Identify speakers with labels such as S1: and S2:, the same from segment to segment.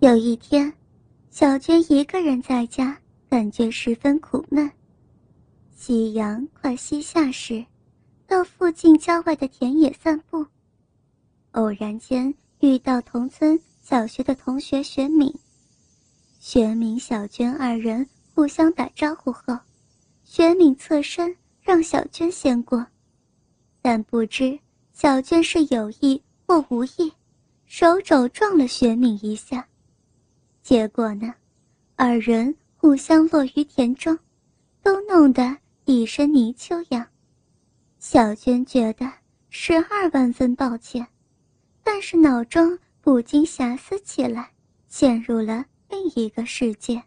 S1: 有一天，小娟一个人在家，感觉十分苦闷。夕阳快西下时，到附近郊外的田野散步，偶然间遇到同村小学的同学学敏。学敏、小娟二人互相打招呼后，学敏侧身让小娟先过，但不知小娟是有意或无意，手肘撞了学敏一下。结果呢，二人互相落于田中，都弄得一身泥鳅样。小娟觉得十二万分抱歉，但是脑中不禁遐思起来，陷入了另一个世界。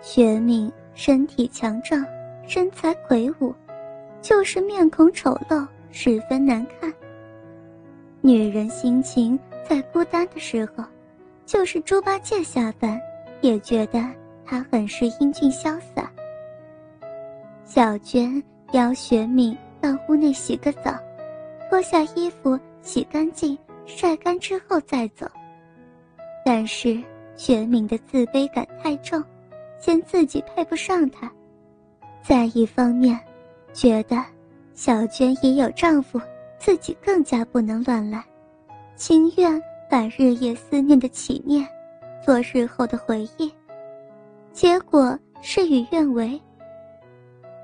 S1: 学敏身体强壮，身材魁梧，就是面孔丑陋，十分难看。女人心情在孤单的时候。就是猪八戒下凡，也觉得他很是英俊潇洒。小娟邀雪敏到屋内洗个澡，脱下衣服洗干净、晒干之后再走。但是雪敏的自卑感太重，嫌自己配不上他；再一方面，觉得小娟已有丈夫，自己更加不能乱来，情愿。把日夜思念的起念，做日后的回忆，结果事与愿违。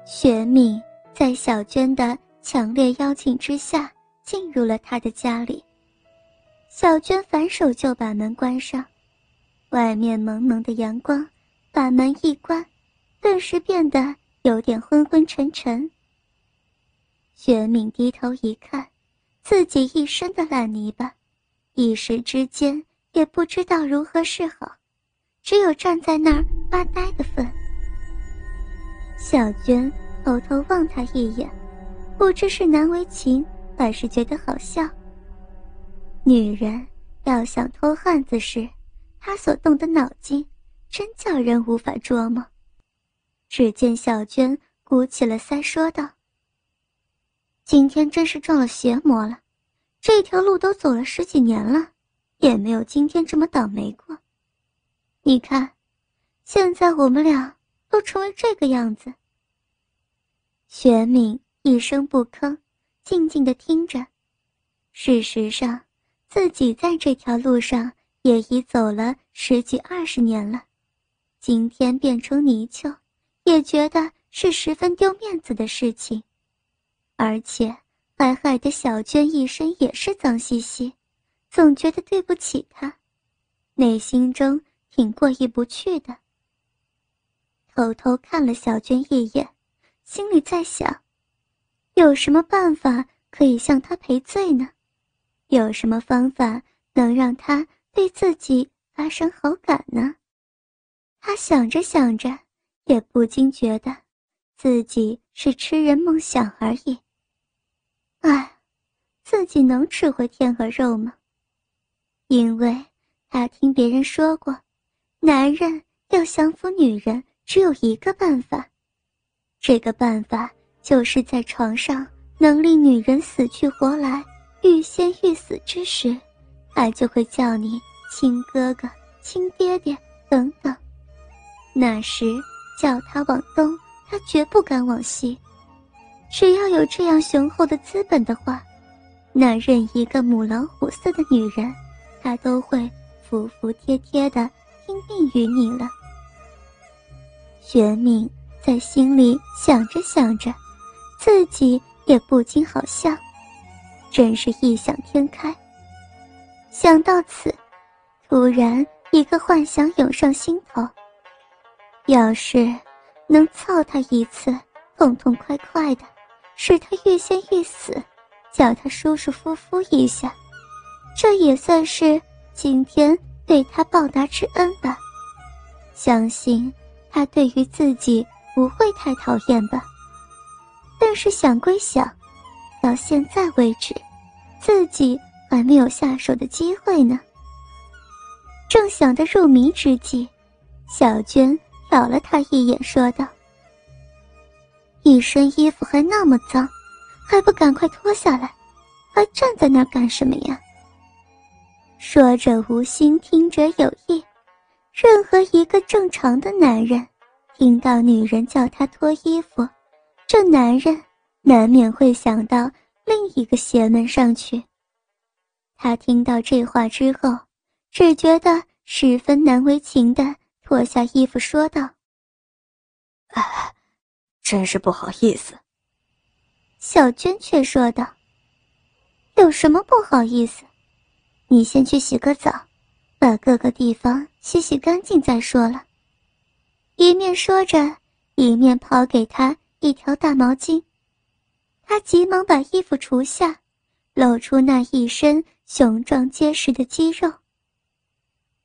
S1: 雪敏在小娟的强烈邀请之下进入了他的家里。小娟反手就把门关上，外面蒙蒙的阳光，把门一关，顿时变得有点昏昏沉沉。雪敏低头一看，自己一身的烂泥巴。一时之间也不知道如何是好，只有站在那儿发呆的份。小娟偷偷望他一眼，不知是难为情还是觉得好笑。女人要想偷汉子时，她所动的脑筋，真叫人无法捉摸。只见小娟鼓起了腮，说道：“今天真是撞了邪魔了。”这条路都走了十几年了，也没有今天这么倒霉过。你看，现在我们俩都成为这个样子。玄敏一声不吭，静静的听着。事实上，自己在这条路上也已走了十几二十年了，今天变成泥鳅，也觉得是十分丢面子的事情，而且。还害得小娟一身也是脏兮兮，总觉得对不起她，内心中挺过意不去的。偷偷看了小娟一眼，心里在想：有什么办法可以向她赔罪呢？有什么方法能让她对自己发生好感呢？他想着想着，也不禁觉得，自己是痴人梦想而已。唉，自己能吃回天鹅肉吗？因为他听别人说过，男人要降服女人只有一个办法，这个办法就是在床上能令女人死去活来、欲仙欲死之时，他就会叫你亲哥哥、亲爹爹等等。那时叫他往东，他绝不敢往西。只要有这样雄厚的资本的话，那任一个母老虎似的女人，她都会服服帖帖的听命于你了。玄敏在心里想着想着，自己也不禁好笑，真是异想天开。想到此，突然一个幻想涌上心头：要是能操他一次，痛痛快快的。使他欲仙欲死，叫他舒舒服服一下，这也算是今天对他报答之恩吧。相信他对于自己不会太讨厌吧。但是想归想，到现在为止，自己还没有下手的机会呢。正想得入迷之际，小娟瞟了他一眼，说道：“一身衣服还那么脏，还不赶快脱下来？还站在那儿干什么呀？”说者无心，听者有意。任何一个正常的男人，听到女人叫他脱衣服，这男人难免会想到另一个邪门上去。他听到这话之后。只觉得十分难为情的脱下衣服说道：“
S2: 哎，真是不好意思。”
S1: 小娟却说道：“有什么不好意思？你先去洗个澡，把各个地方洗洗干净再说了。”一面说着，一面抛给他一条大毛巾。他急忙把衣服除下，露出那一身雄壮结实的肌肉。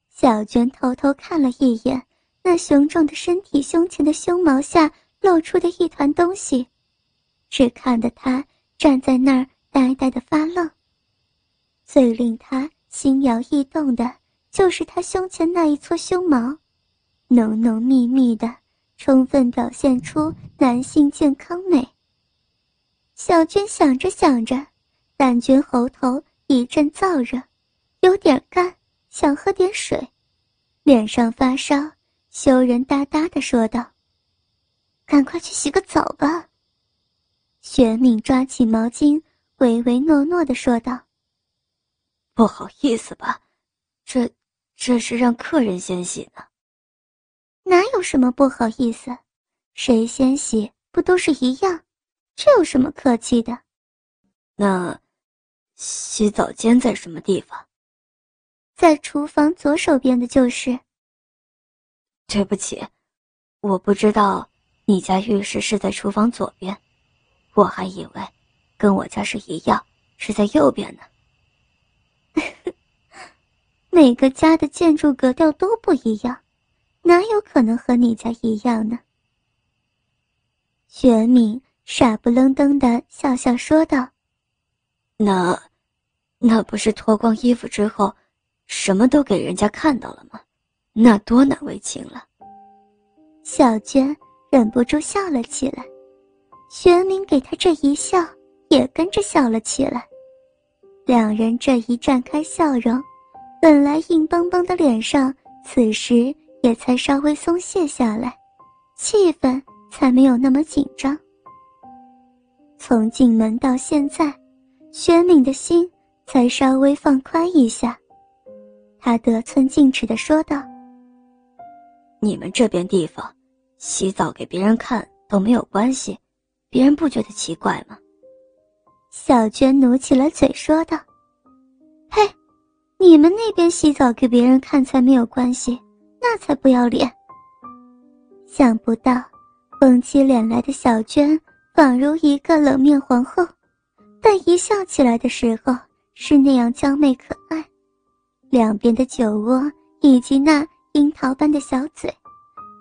S1: 小娟偷偷看了一眼那雄壮的身体，胸前的胸毛下露出的一团东西，只看得他站在那儿呆呆的发愣。最令他心摇意动的，就是他胸前那一撮胸毛，浓浓密密的，充分表现出男性健康美。小娟想着想着，感觉喉头一阵燥热，有点干。想喝点水，脸上发烧，羞人哒哒的说道：“赶快去洗个澡吧。”玄敏抓起毛巾，唯唯诺诺的说道：“
S2: 不好意思吧，这，这是让客人先洗呢。
S1: 哪有什么不好意思，谁先洗不都是一样？这有什么客气的？
S2: 那，洗澡间在什么地方？”
S1: 在厨房左手边的就是。
S2: 对不起，我不知道你家浴室是在厨房左边，我还以为跟我家是一样，是在右边呢。
S1: 每个家的建筑格调都不一样，哪有可能和你家一样呢？玄敏傻不愣登的笑笑说道：“
S2: 那，那不是脱光衣服之后？”什么都给人家看到了吗？那多难为情了。
S1: 小娟忍不住笑了起来，玄明给她这一笑，也跟着笑了起来。两人这一绽开笑容，本来硬邦邦的脸上，此时也才稍微松懈下来，气氛才没有那么紧张。从进门到现在，玄敏的心才稍微放宽一下。他得寸进尺的说道：“
S2: 你们这边地方，洗澡给别人看都没有关系，别人不觉得奇怪吗？”
S1: 小娟努起了嘴说道：“嘿，你们那边洗澡给别人看才没有关系，那才不要脸。”想不到，绷起脸来的小娟仿如一个冷面皇后，但一笑起来的时候是那样娇媚可爱。两边的酒窝以及那樱桃般的小嘴，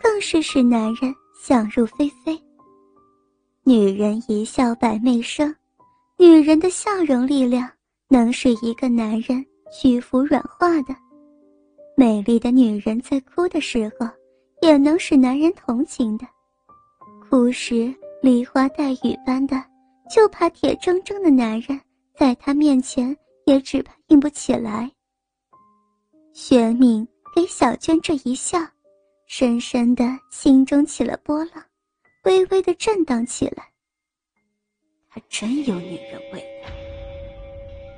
S1: 更是使男人想入非非。女人一笑百媚生，女人的笑容力量能使一个男人屈服软化的。美丽的女人在哭的时候，也能使男人同情的。哭时梨花带雨般的，就怕铁铮铮的男人在她面前也只怕硬不起来。玄敏给小娟这一笑，深深的心中起了波浪，微微的震荡起来。
S2: 她真有女人味。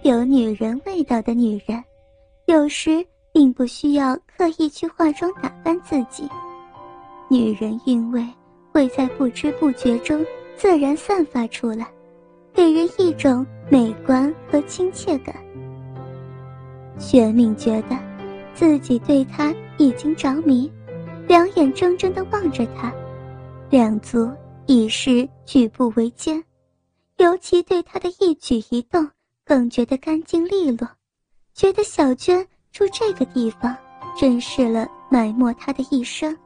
S1: 有女人味道的女人，有时并不需要刻意去化妆打扮自己，女人韵味会在不知不觉中自然散发出来，给人一种美观和亲切感。玄敏觉得。自己对他已经着迷，两眼怔怔地望着他，两足已是举步维艰，尤其对他的一举一动更觉得干净利落，觉得小娟住这个地方，真是了埋没他的一生。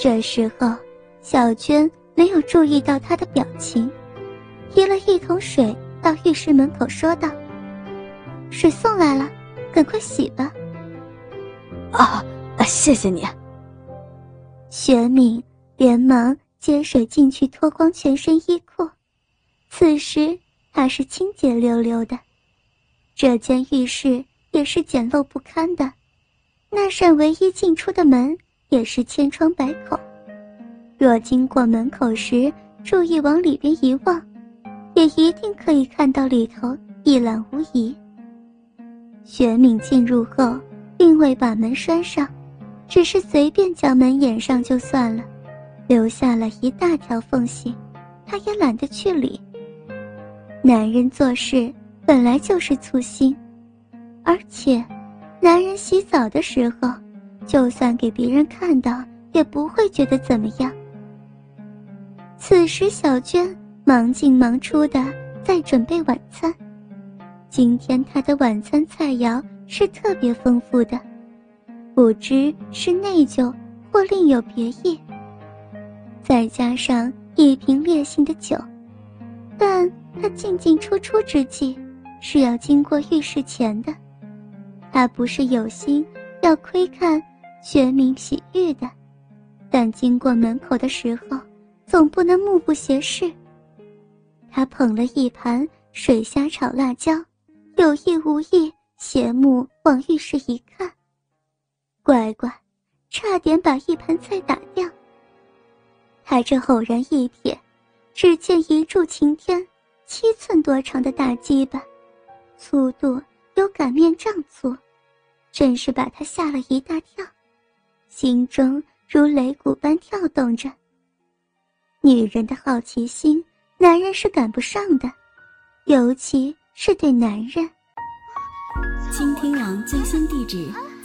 S1: 这时候，小娟没有注意到他的表情，提了一桶水到浴室门口，说道：“水送来了，赶快洗吧。”
S2: 啊，谢谢你。
S1: 雪敏连忙接水进去，脱光全身衣裤。此时他是清洁溜溜的，这间浴室也是简陋不堪的，那扇唯一进出的门也是千疮百孔。若经过门口时注意往里边一望，也一定可以看到里头一览无遗。雪敏进入后，并未把门拴上，只是随便将门掩上就算了，留下了一大条缝隙，他也懒得去理。男人做事本来就是粗心，而且，男人洗澡的时候，就算给别人看到，也不会觉得怎么样。此时，小娟忙进忙出的在准备晚餐。今天她的晚餐菜肴是特别丰富的，不知是内疚或另有别意。再加上一瓶烈性的酒，但。他进进出出之际，是要经过浴室前的。他不是有心要窥看玄冥洗浴的，但经过门口的时候，总不能目不斜视。他捧了一盘水虾炒辣椒，有意无意斜目往浴室一看，乖乖，差点把一盘菜打掉。他这偶然一瞥，只见一柱擎天。七寸多长的大鸡巴，粗度有擀面杖粗，真是把他吓了一大跳，心中如擂鼓般跳动着。女人的好奇心，男人是赶不上的，尤其是对男人。
S3: 倾听网最新地址，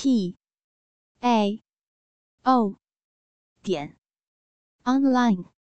S3: p a o 点 online。